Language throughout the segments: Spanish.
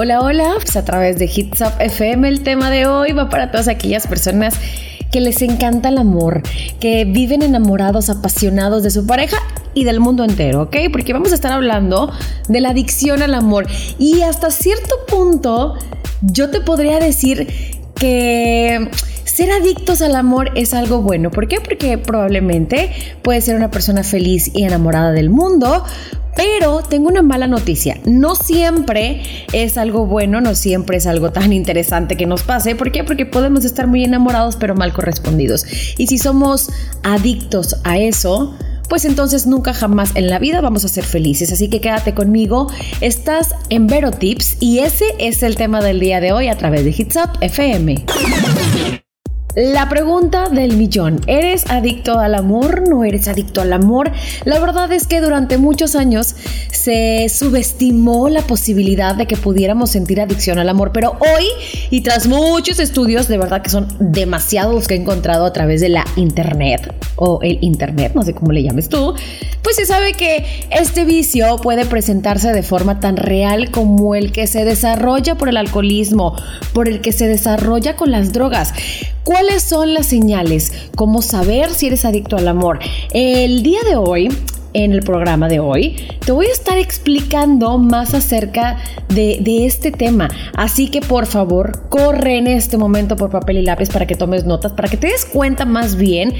Hola, hola, pues a través de Hits Up FM el tema de hoy va para todas aquellas personas que les encanta el amor, que viven enamorados, apasionados de su pareja y del mundo entero, ¿ok? Porque vamos a estar hablando de la adicción al amor y hasta cierto punto yo te podría decir que ser adictos al amor es algo bueno. ¿Por qué? Porque probablemente puedes ser una persona feliz y enamorada del mundo, pero tengo una mala noticia. No siempre es algo bueno, no siempre es algo tan interesante que nos pase. ¿Por qué? Porque podemos estar muy enamorados pero mal correspondidos. Y si somos adictos a eso, pues entonces nunca jamás en la vida vamos a ser felices. Así que quédate conmigo. Estás en Vero Tips y ese es el tema del día de hoy a través de Hits Up FM. La pregunta del millón, ¿eres adicto al amor? ¿No eres adicto al amor? La verdad es que durante muchos años se subestimó la posibilidad de que pudiéramos sentir adicción al amor, pero hoy y tras muchos estudios, de verdad que son demasiados que he encontrado a través de la internet o el internet, no sé cómo le llames tú, pues se sabe que este vicio puede presentarse de forma tan real como el que se desarrolla por el alcoholismo, por el que se desarrolla con las drogas. ¿Cuáles son las señales? ¿Cómo saber si eres adicto al amor? El día de hoy en el programa de hoy, te voy a estar explicando más acerca de, este tema. Así que por favor, corre en este momento por papel y lápiz para que tomes notas, para que te des cuenta más bien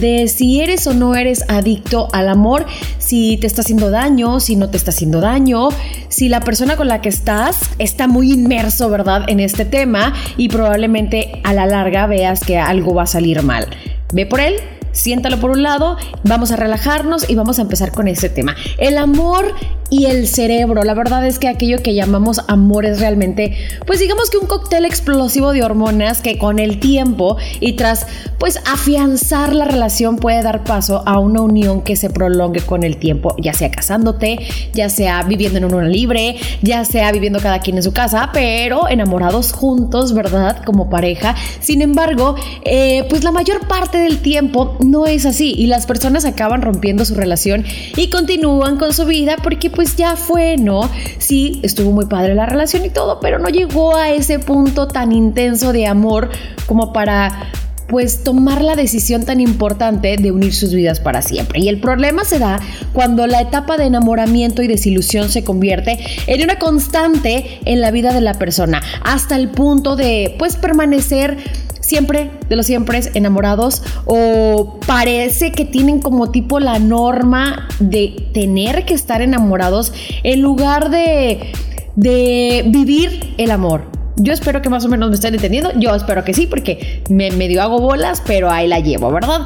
de si eres o no eres adicto al amor, si te está haciendo daño, si no te está haciendo daño, si la persona con la que estás está muy inmerso, ¿verdad?, en este tema y probablemente a la larga veas que algo va a salir mal. Ve por él, siéntalo por un lado, vamos a relajarnos y vamos a empezar con este tema. El amor y el cerebro. La verdad es que aquello que llamamos amor es realmente, pues digamos que un cóctel explosivo de hormonas que con el tiempo y tras pues afianzar la relación puede dar paso a una unión que se prolongue con el tiempo, ya sea casándote, ya sea viviendo en una libre, ya sea viviendo cada quien en su casa, pero enamorados juntos, ¿verdad? Como pareja. Sin embargo, eh, pues la mayor parte del tiempo no es así y las personas acaban rompiendo su relación y continúan con su vida porque pues ya fue, ¿no? Sí, estuvo muy padre la relación y todo, pero no llegó a ese punto tan intenso de amor como para pues tomar la decisión tan importante de unir sus vidas para siempre. Y el problema se da cuando la etapa de enamoramiento y desilusión se convierte en una constante en la vida de la persona, hasta el punto de pues permanecer siempre, de los siempre enamorados o parece que tienen como tipo la norma de tener que estar enamorados en lugar de, de vivir el amor. Yo espero que más o menos me estén entendiendo. Yo espero que sí, porque me medio hago bolas, pero ahí la llevo, ¿verdad?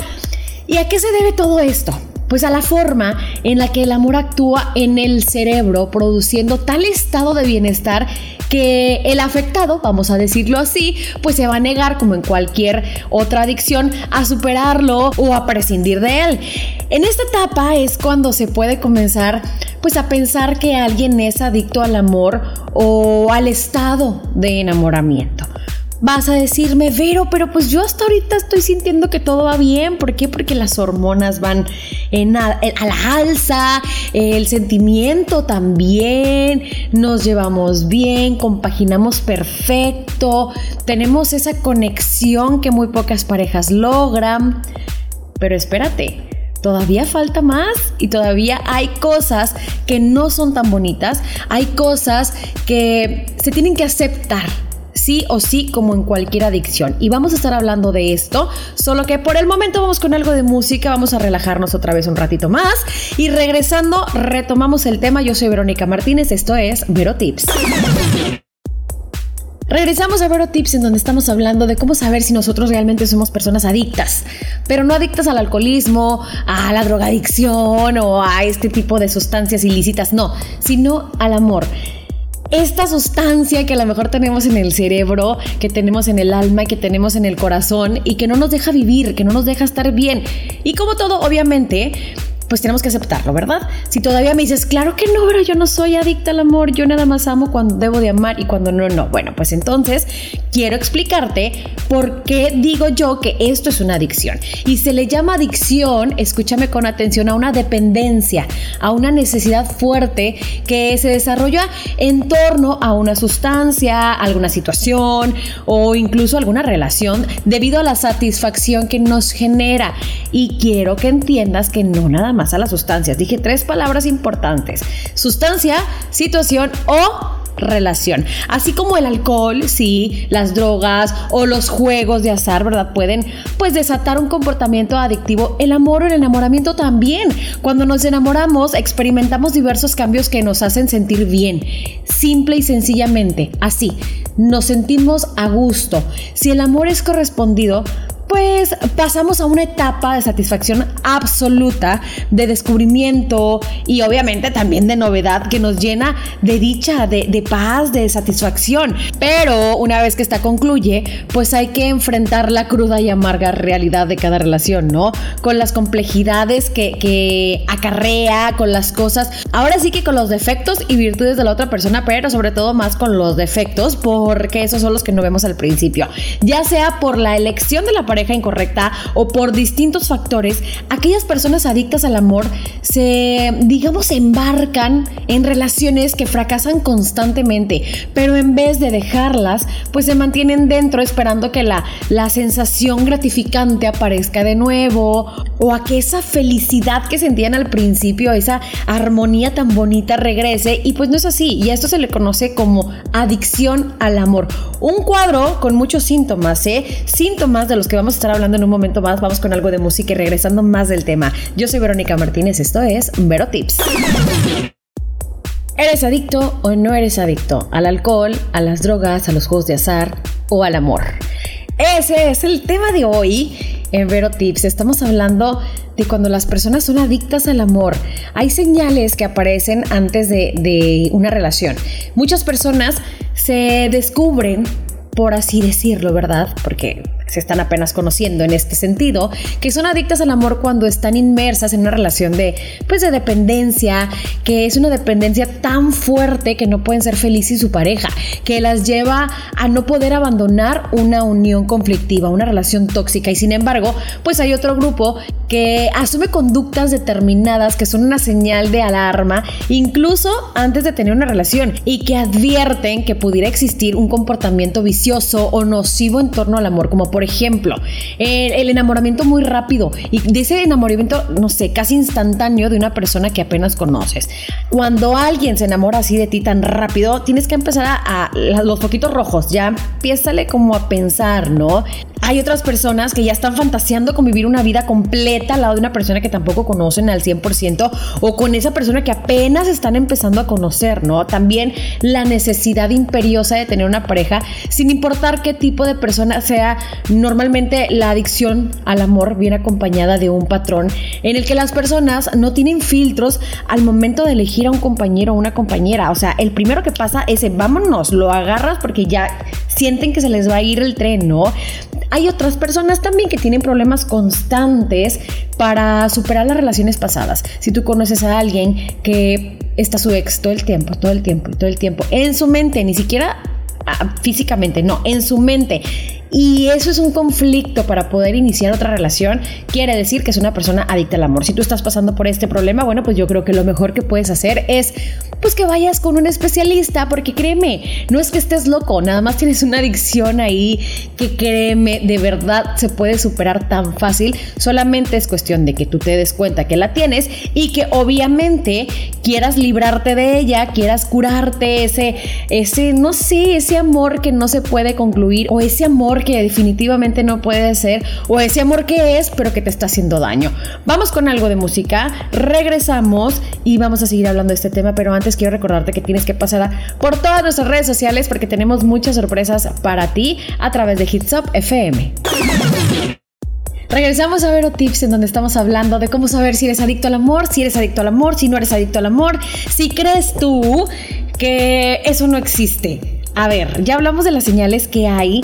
¿Y a qué se debe todo esto? Pues a la forma en la que el amor actúa en el cerebro, produciendo tal estado de bienestar que el afectado, vamos a decirlo así, pues se va a negar, como en cualquier otra adicción, a superarlo o a prescindir de él. En esta etapa es cuando se puede comenzar pues a pensar que alguien es adicto al amor o al estado de enamoramiento. Vas a decirme, Vero, pero pues yo hasta ahorita estoy sintiendo que todo va bien. ¿Por qué? Porque las hormonas van a, la alza, el sentimiento también, nos llevamos bien, compaginamos perfecto, tenemos esa conexión que muy pocas parejas logran. Pero espérate, todavía falta más y todavía hay cosas que no son tan bonitas, hay cosas que se tienen que aceptar sí o sí como en cualquier adicción. Y vamos a estar hablando de esto, solo que por el momento vamos con algo de música, vamos a relajarnos otra vez un ratito más y regresando retomamos el tema. Yo soy Verónica Martínez, esto es Vero Tips. Regresamos a Vero Tips en donde estamos hablando de cómo saber si nosotros realmente somos personas adictas, pero no adictas al alcoholismo, a la drogadicción o a este tipo de sustancias ilícitas, no, sino al amor esta sustancia que a lo mejor tenemos en el cerebro, que tenemos en el alma, que tenemos en el corazón y que no nos deja vivir, que no nos deja estar bien. Y como todo, obviamente, pues tenemos que aceptarlo, ¿verdad? Si todavía me dices, claro que no, pero yo no soy adicta al amor, yo nada más amo cuando debo de amar y cuando no, no. Bueno, pues entonces quiero explicarte por qué digo yo que esto es una adicción. Y se le llama adicción, escúchame con atención, a una dependencia, a una necesidad fuerte que se desarrolla en torno a una sustancia, alguna situación o incluso alguna relación debido a la satisfacción que nos genera. Y quiero que entiendas que no nada más más a las sustancias. Dije tres palabras importantes. Sustancia, situación o relación. Así como el alcohol, sí, las drogas o los juegos de azar, ¿verdad? Pueden pues desatar un comportamiento adictivo. El amor o el enamoramiento también. Cuando nos enamoramos experimentamos diversos cambios que nos hacen sentir bien. Simple y sencillamente, así, nos sentimos a gusto. Si el amor es correspondido, pues pasamos a una etapa de satisfacción absoluta, de descubrimiento y obviamente también de novedad que nos llena de dicha, de, paz, de satisfacción. Pero una vez que esta concluye, pues hay que enfrentar la cruda y amarga realidad de cada relación, ¿no? Con las complejidades que, que acarrea, con las cosas, ahora sí que con los defectos y virtudes de la otra persona, pero sobre todo más con los defectos, porque esos son los que no vemos al principio. Ya sea por la elección de la pareja, incorrecta o por distintos factores, aquellas personas adictas al amor se, digamos, embarcan en relaciones que fracasan constantemente, pero en vez de dejarlas, pues se mantienen dentro esperando que la, la sensación gratificante aparezca de nuevo o a que esa felicidad que sentían al principio, esa armonía tan bonita regrese y pues no es así y a esto se le conoce como adicción al amor. Un cuadro con muchos síntomas, ¿eh? Síntomas de los que vamos a estar hablando en un momento más. Vamos con algo de música y regresando más del tema. Yo soy Verónica Martínez, esto es Vero Tips. ¿Eres adicto o no eres adicto al alcohol, a las drogas, a los juegos de azar o al amor? Ese es el tema de hoy en Vero Tips. Estamos hablando de cuando las personas son adictas al amor. Hay señales que aparecen antes de, de una relación. Muchas personas se descubren, por así decirlo, ¿verdad? Porque se están apenas conociendo en este sentido, que son adictas al amor cuando están inmersas en una relación de, pues, de dependencia, que es una dependencia tan fuerte que no pueden ser felices y su pareja, que las lleva a no poder abandonar una unión conflictiva, una relación tóxica. Y sin embargo, pues hay otro grupo que asume conductas determinadas que son una señal de alarma, incluso antes de tener una relación, y que advierten que pudiera existir un comportamiento vicioso o nocivo en torno al amor, como por por ejemplo, el, enamoramiento muy rápido y de ese enamoramiento, no sé, casi instantáneo de una persona que apenas conoces. Cuando alguien se enamora así de ti tan rápido, tienes que empezar a, los poquitos rojos, ya empiézale como a pensar, ¿no? Hay otras personas que ya están fantaseando con vivir una vida completa al lado de una persona que tampoco conocen al 100% o con esa persona que apenas están empezando a conocer, ¿no? También la necesidad imperiosa de tener una pareja, sin importar qué tipo de persona sea. Normalmente la adicción al amor viene acompañada de un patrón en el que las personas no tienen filtros al momento de elegir a un compañero o una compañera. O sea, el primero que pasa es, vámonos, lo agarras porque ya sienten que se les va a ir el tren, ¿no? Hay otras personas también que tienen problemas constantes para superar las relaciones pasadas. Si tú conoces a alguien que está su ex todo el tiempo, todo el tiempo, todo el tiempo, en su mente, ni siquiera ah, físicamente, no, en su mente y eso es un conflicto para poder iniciar otra relación, quiere decir que es una persona adicta al amor. Si tú estás pasando por este problema, bueno, pues yo creo que lo mejor que puedes hacer es pues que vayas con un especialista, porque créeme, no es que estés loco, nada más tienes una adicción ahí que créeme, de verdad se puede superar tan fácil, solamente es cuestión de que tú te des cuenta que la tienes y que obviamente quieras librarte de ella, quieras curarte ese ese no sé, ese amor que no se puede concluir o ese amor que definitivamente no puede ser o ese amor que es pero que te está haciendo daño. Vamos con algo de música, regresamos y vamos a seguir hablando de este tema, pero antes quiero recordarte que tienes que pasar por todas nuestras redes sociales porque tenemos muchas sorpresas para ti a través de Hits Up FM. Regresamos a Vero Tips en donde estamos hablando de cómo saber si eres adicto al amor, si eres adicto al amor, si no eres adicto al amor, si crees tú que eso no existe. A ver, ya hablamos de las señales que hay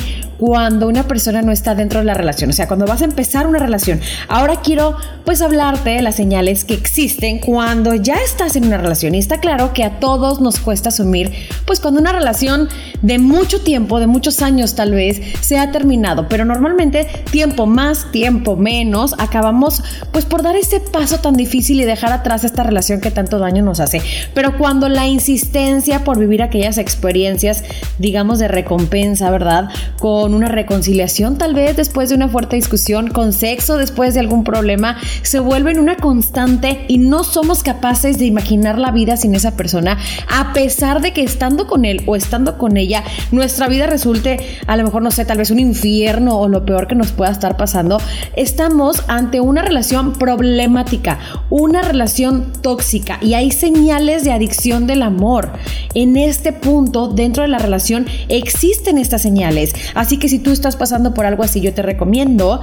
cuando una persona no está dentro de la relación, o sea, cuando vas a empezar una relación. Ahora quiero pues hablarte de las señales que existen cuando ya estás en una relación y está claro que a todos nos cuesta asumir pues cuando una relación de mucho tiempo, de muchos años tal vez, se ha terminado, pero normalmente tiempo más, tiempo menos, acabamos pues por dar ese paso tan difícil y dejar atrás esta relación que tanto daño nos hace. Pero cuando la insistencia por vivir aquellas experiencias, digamos, de recompensa, ¿verdad? Con una reconciliación tal vez después de una fuerte discusión, con sexo después de algún problema, se vuelven una constante y no somos capaces de imaginar la vida sin esa persona, a pesar de que estando con él o estando con ella, nuestra vida resulte a lo mejor, no sé, tal vez un infierno o lo peor que nos pueda estar pasando, estamos ante una relación problemática, una relación tóxica y hay señales de adicción del amor. En este punto, dentro de la relación, existen estas señales. Así que si tú estás pasando por algo así, yo te recomiendo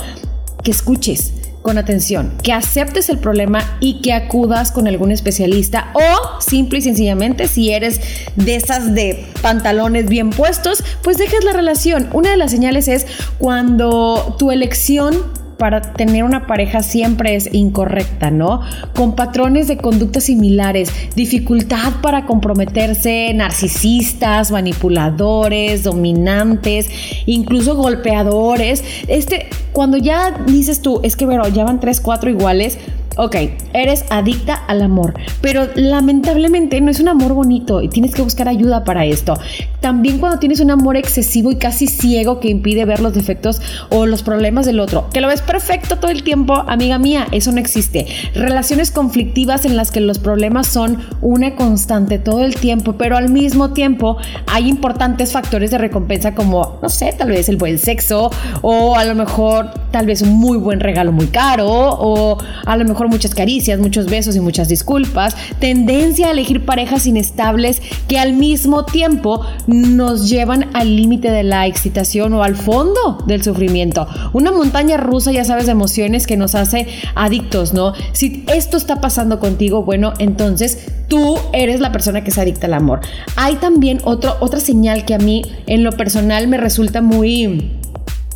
que escuches con atención, que aceptes el problema y que acudas con algún especialista o simple y sencillamente si eres de esas de pantalones bien puestos, pues dejes la relación. Una de las señales es cuando tu elección para tener una pareja siempre es incorrecta, ¿no? Con patrones de conducta similares, dificultad para comprometerse, narcisistas, manipuladores, dominantes, incluso golpeadores. Este, cuando ya dices tú, es que, bueno, ya van tres, cuatro iguales, Ok, eres adicta al amor, pero lamentablemente no es un amor bonito y tienes que buscar ayuda para esto. También cuando tienes un amor excesivo y casi ciego que impide ver los defectos o los problemas del otro, que lo ves perfecto todo el tiempo, amiga mía, eso no existe. Relaciones conflictivas en las que los problemas son una constante todo el tiempo, pero al mismo tiempo hay importantes factores de recompensa como, no sé, tal vez el buen sexo o a lo mejor tal vez un muy buen regalo muy caro o a lo mejor muchas caricias, muchos besos y muchas disculpas, tendencia a elegir parejas inestables que al mismo tiempo nos llevan al límite de la excitación o al fondo del sufrimiento. Una montaña rusa, ya sabes, de emociones que nos hace adictos, ¿no? Si esto está pasando contigo, bueno, entonces tú eres la persona que se adicta al amor. Hay también otro, otra señal que a mí en lo personal me resulta muy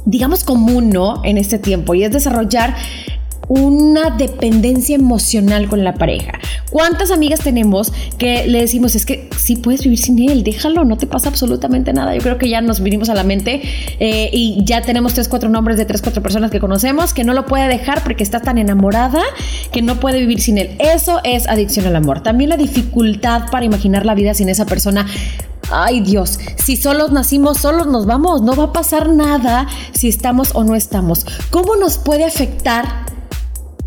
digamos común, ¿no? En este tiempo y es desarrollar una dependencia emocional con la pareja. ¿Cuántas amigas tenemos que le decimos, es que si puedes vivir sin él, déjalo, no te pasa absolutamente nada? Yo creo que ya nos vinimos a la mente eh, y ya tenemos tres, cuatro nombres de tres, cuatro personas que conocemos que no lo puede dejar porque está tan enamorada que no puede vivir sin él. Eso es adicción al amor. También la dificultad para imaginar la vida sin esa persona Ay Dios, si solos nacimos, solos nos vamos, no va a pasar nada si estamos o no estamos. ¿Cómo nos puede afectar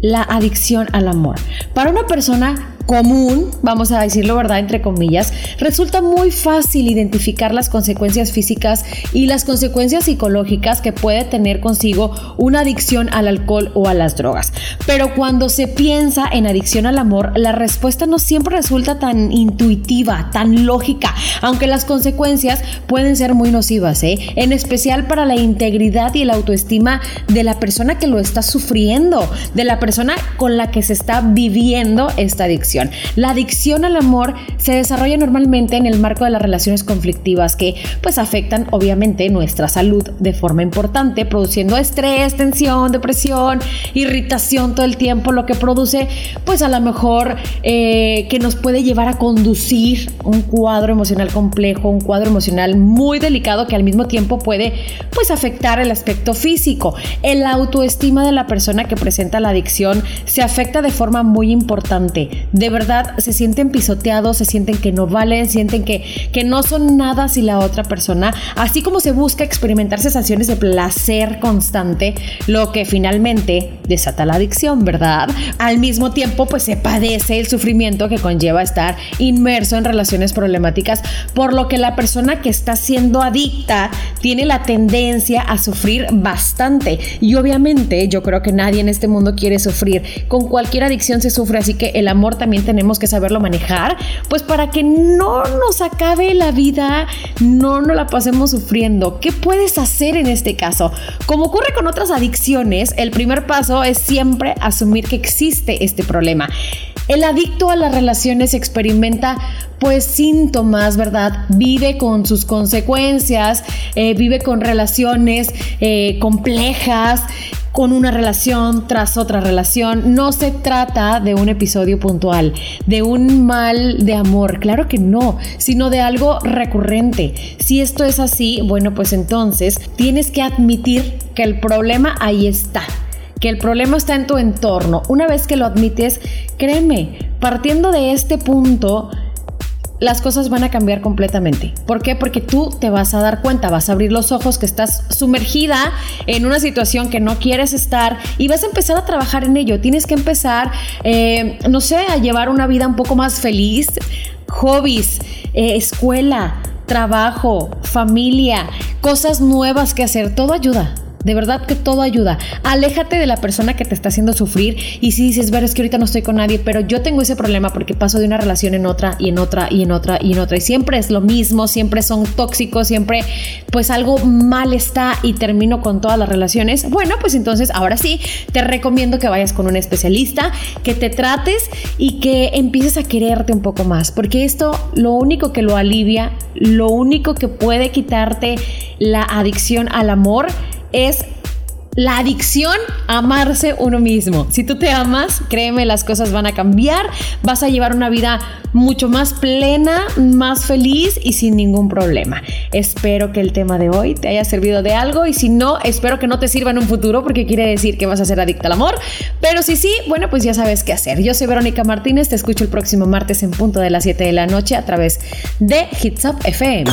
la adicción al amor. Para una persona común, vamos a decirlo verdad, entre comillas, resulta muy fácil identificar las consecuencias físicas y las consecuencias psicológicas que puede tener consigo una adicción al alcohol o a las drogas. Pero cuando se piensa en adicción al amor, la respuesta no siempre resulta tan intuitiva, tan lógica, aunque las consecuencias pueden ser muy nocivas, ¿eh? en especial para la integridad y la autoestima de la persona que lo está sufriendo, de la persona con la que se está viviendo esta adicción. La adicción al amor se desarrolla normalmente en el marco de las relaciones conflictivas que pues afectan obviamente nuestra salud de forma importante, produciendo estrés, tensión, depresión, irritación todo el tiempo, lo que produce pues a lo mejor eh, que nos puede llevar a conducir un cuadro emocional complejo, un cuadro emocional muy delicado que al mismo tiempo puede pues afectar el aspecto físico. El autoestima de la persona que presenta la adicción se afecta de forma muy importante. De verdad se sienten pisoteados, se sienten que no valen, sienten que, que no son nada si la otra persona, así como se busca experimentar sensaciones de placer constante, lo que finalmente desata la adicción, ¿verdad? Al mismo tiempo, pues se padece el sufrimiento que conlleva estar inmerso en relaciones problemáticas, por lo que la persona que está siendo adicta tiene la tendencia a sufrir bastante. Y obviamente yo creo que nadie en este mundo quiere sufrir. Con cualquier adicción se sufre, así que el amor también tenemos que saberlo manejar, pues para que no nos acabe la vida, no nos la pasemos sufriendo. ¿Qué puedes hacer en este caso? Como ocurre con otras adicciones, el primer paso es siempre asumir que existe este problema. El adicto a las relaciones experimenta pues síntomas, ¿verdad? Vive con sus consecuencias, eh, vive con relaciones eh, complejas, con una relación tras otra relación. No se trata de un episodio puntual, de un mal de amor, claro que no, sino de algo recurrente. Si esto es así, bueno, pues entonces tienes que admitir que el problema ahí está que el problema está en tu entorno. Una vez que lo admites, créeme, partiendo de este punto, las cosas van a cambiar completamente. ¿Por qué? Porque tú te vas a dar cuenta, vas a abrir los ojos que estás sumergida en una situación que no quieres estar y vas a empezar a trabajar en ello. Tienes que empezar, eh, no sé, a llevar una vida un poco más feliz, hobbies, eh, escuela, trabajo, familia, cosas nuevas que hacer, todo ayuda. De verdad que todo ayuda. Aléjate de la persona que te está haciendo sufrir y si dices, ver, es que ahorita no estoy con nadie, pero yo tengo ese problema porque paso de una relación en otra y en otra y en otra y en otra y siempre es lo mismo, siempre son tóxicos, siempre pues algo mal está y termino con todas las relaciones. Bueno, pues entonces ahora sí, te recomiendo que vayas con un especialista, que te trates y que empieces a quererte un poco más, porque esto lo único que lo alivia, lo único que puede quitarte la adicción al amor es la adicción a amarse uno mismo. Si tú te amas, créeme, las cosas van a cambiar, vas a llevar una vida mucho más plena, más feliz y sin ningún problema. Espero que el tema de hoy te haya servido de algo y si no, espero que no te sirva en un futuro porque quiere decir que vas a ser adicta al amor. Pero si sí, bueno, pues ya sabes qué hacer. Yo soy Verónica Martínez, te escucho el próximo martes en punto de las 7 de la noche a través de Hits Up FM.